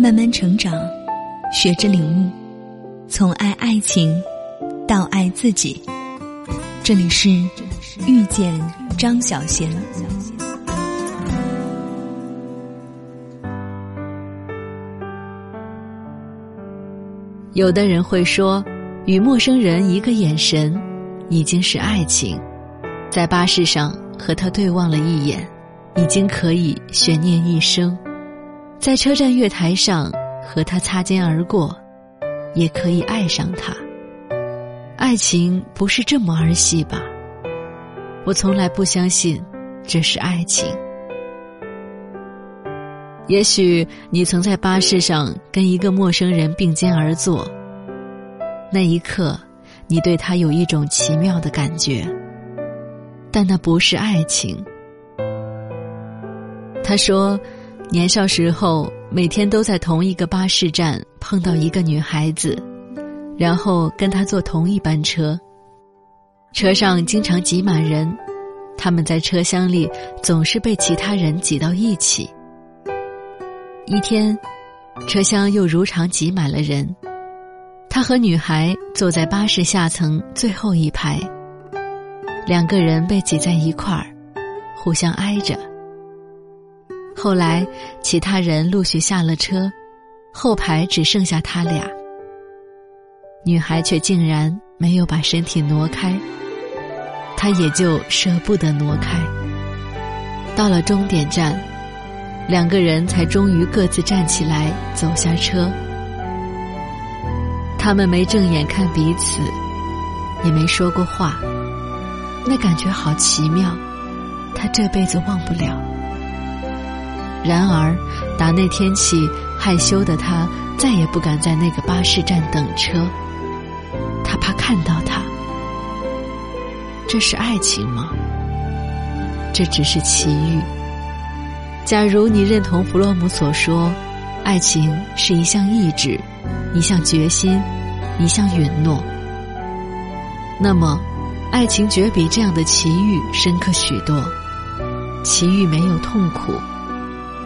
慢慢成长，学着领悟，从爱爱情到爱自己。这里是遇见张小贤。有的人会说，与陌生人一个眼神，已经是爱情；在巴士上和他对望了一眼，已经可以悬念一生；在车站月台上和他擦肩而过，也可以爱上他。爱情不是这么儿戏吧？我从来不相信这是爱情。也许你曾在巴士上跟一个陌生人并肩而坐，那一刻，你对他有一种奇妙的感觉，但那不是爱情。他说，年少时候每天都在同一个巴士站碰到一个女孩子，然后跟她坐同一班车，车上经常挤满人，他们在车厢里总是被其他人挤到一起。一天，车厢又如常挤满了人。他和女孩坐在巴士下层最后一排，两个人被挤在一块儿，互相挨着。后来，其他人陆续下了车，后排只剩下他俩。女孩却竟然没有把身体挪开，他也就舍不得挪开。到了终点站。两个人才终于各自站起来，走下车。他们没正眼看彼此，也没说过话。那感觉好奇妙，他这辈子忘不了。然而，打那天起，害羞的他再也不敢在那个巴士站等车。他怕看到他。这是爱情吗？这只是奇遇。假如你认同弗洛姆所说，爱情是一项意志，一项决心，一项允诺，那么，爱情绝比这样的奇遇深刻许多。奇遇没有痛苦，